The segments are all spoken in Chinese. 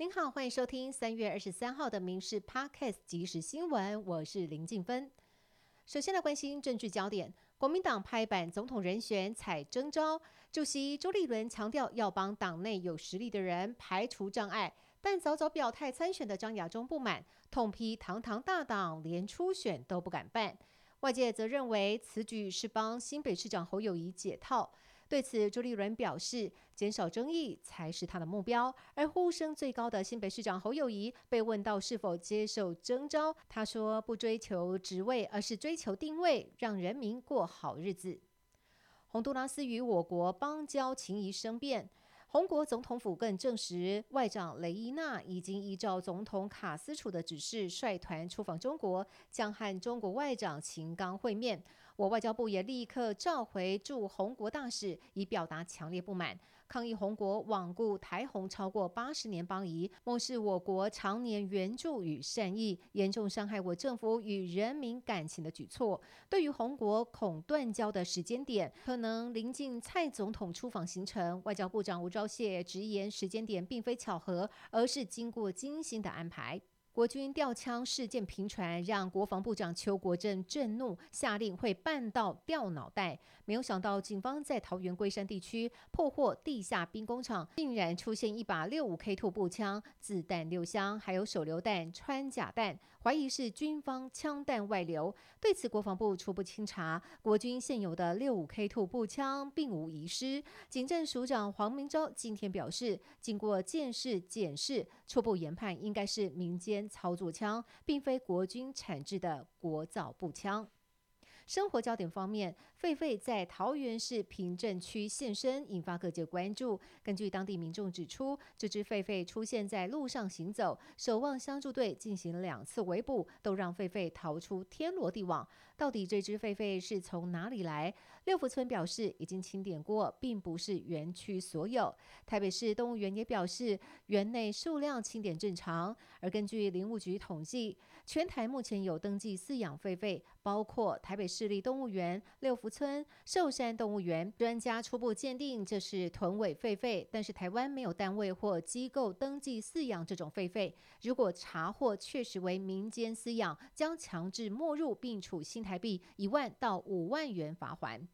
您好，欢迎收听三月二十三号的《民事 Podcast》即时新闻，我是林静芬。首先来关心政治焦点，国民党拍板总统人选采征召，主席周立伦强调要帮党内有实力的人排除障碍，但早早表态参选的张亚中不满，痛批堂堂大党连初选都不敢办。外界则认为此举是帮新北市长侯友谊解套。对此，朱立伦表示，减少争议才是他的目标。而呼声最高的新北市长侯友谊被问到是否接受征召，他说不追求职位，而是追求定位，让人民过好日子。洪都拉斯与我国邦交情谊生变。红国总统府更证实，外长雷伊娜已经依照总统卡斯楚的指示，率团出访中国，将和中国外长秦刚会面。我外交部也立刻召回驻红国大使，以表达强烈不满，抗议红国罔顾台红超过八十年邦谊，漠视我国常年援助与善意，严重伤害我政府与人民感情的举措。对于红国恐断交的时间点，可能临近蔡总统出访行程，外交部长吴钊燮直言，时间点并非巧合，而是经过精心的安排。国军吊枪事件频传，让国防部长邱国正震怒，下令会办到掉脑袋。没有想到，警方在桃园龟山地区破获地下兵工厂，竟然出现一把六五 K 兔步枪，子弹六箱，还有手榴弹、穿甲弹，怀疑是军方枪弹外流。对此，国防部初步清查，国军现有的六五 K Two 步枪并无遗失。警政署长黄明洲今天表示，经过见识检视，初步研判应该是民间。操作枪并非国军产制的国造步枪。生活焦点方面，狒狒在桃园市平镇区现身，引发各界关注。根据当地民众指出，这只狒狒出现在路上行走，守望相助队进行两次围捕，都让狒狒逃出天罗地网。到底这只狒狒是从哪里来？六福村表示已经清点过，并不是园区所有。台北市动物园也表示，园内数量清点正常。而根据林务局统计，全台目前有登记饲养狒狒，包括台北市。立动物园、六福村、寿山动物园专家初步鉴定这是豚尾狒狒，但是台湾没有单位或机构登记饲养这种狒狒。如果查获确实为民间饲养，将强制没入并处新台币一万到五万元罚款。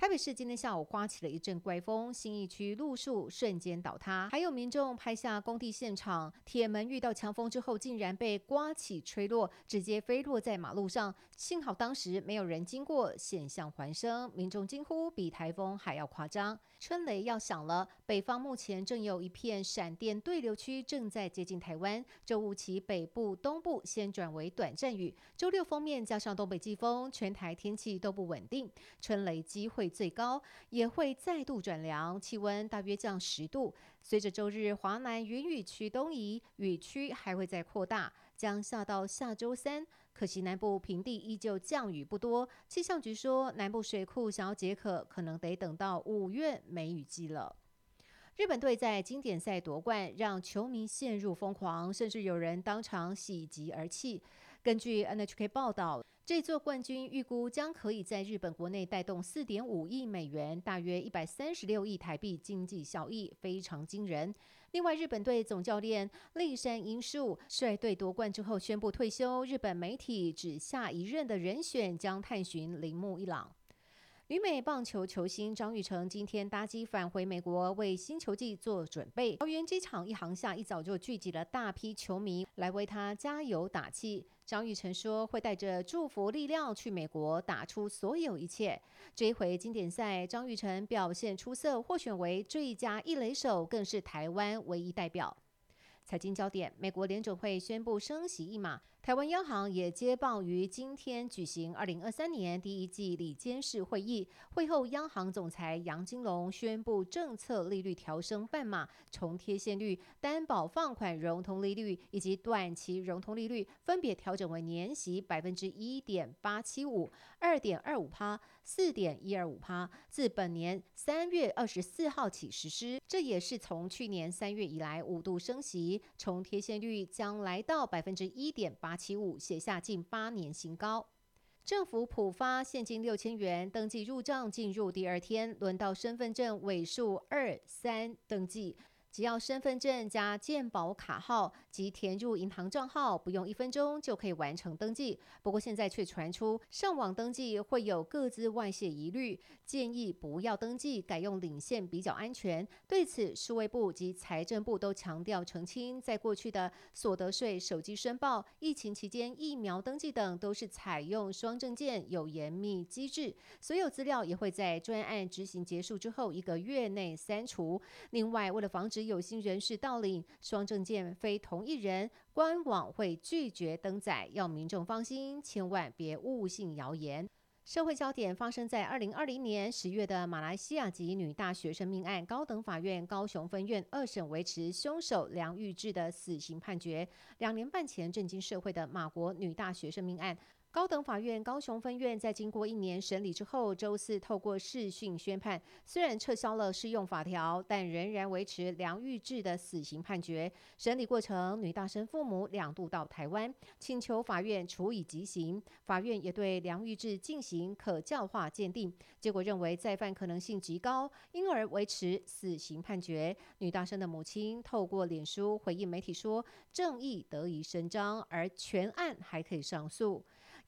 台北市今天下午刮起了一阵怪风，新义区路树瞬间倒塌，还有民众拍下工地现场，铁门遇到强风之后竟然被刮起吹落，直接飞落在马路上。幸好当时没有人经过，险象环生，民众惊呼比台风还要夸张。春雷要响了，北方目前正有一片闪电对流区正在接近台湾，周五起北部、东部先转为短暂雨，周六封面加上东北季风，全台天气都不稳定，春雷机会。最高也会再度转凉，气温大约降十度。随着周日华南云雨区东移，雨区还会再扩大，将下到下周三。可惜南部平地依旧降雨不多，气象局说南部水库想要解渴，可能得等到五月梅雨季了。日本队在经典赛夺冠，让球迷陷入疯狂，甚至有人当场喜极而泣。根据 NHK 报道。这座冠军预估将可以在日本国内带动四点五亿美元，大约一百三十六亿台币经济效益，非常惊人。另外，日本队总教练立山英树率队夺冠之后宣布退休，日本媒体指下一任的人选将探寻铃木一朗。旅美棒球球星张玉成今天搭机返回美国，为新球季做准备。桃园机场一航下，一早就聚集了大批球迷来为他加油打气。张玉成说：“会带着祝福力量去美国，打出所有一切。”这一回经典赛，张玉成表现出色，获选为最佳一垒手，更是台湾唯一代表。财经焦点：美国联准会宣布升息一码，台湾央行也接报于今天举行二零二三年第一季里监事会议。会后，央行总裁杨金龙宣布政策利率调升半码，从贴现率、担保放款融通利率以及短期融通利率分别调整为年息百分之一点八七五、二点二五趴、四点一二五趴，自本年三月二十四号起实施。这也是从去年三月以来五度升息。重贴现率将来到百分之一点八八七五，写下近八年新高。政府普发现金六千元，登记入账进入第二天，轮到身份证尾数二三登记。只要身份证加健保卡号及填入银行账号，不用一分钟就可以完成登记。不过现在却传出上网登记会有各自外泄疑虑，建议不要登记，改用领线比较安全。对此，数位部及财政部都强调澄清，在过去的所得税、手机申报、疫情期间疫苗登记等，都是采用双证件，有严密机制，所有资料也会在专案执行结束之后一个月内删除。另外，为了防止有心人士盗领双证件，非同一人，官网会拒绝登载，要民众放心，千万别误信谣言。社会焦点发生在二零二零年十月的马来西亚籍女大学生命案，高等法院高雄分院二审维持凶手梁玉志的死刑判决。两年半前震惊社会的马国女大学生命案。高等法院高雄分院在经过一年审理之后，周四透过视讯宣判，虽然撤销了适用法条，但仍然维持梁玉志的死刑判决。审理过程，女大生父母两度到台湾，请求法院处以极刑。法院也对梁玉志进行可教化鉴定，结果认为再犯可能性极高，因而维持死刑判决。女大生的母亲透过脸书回应媒体说：“正义得以伸张，而全案还可以上诉。”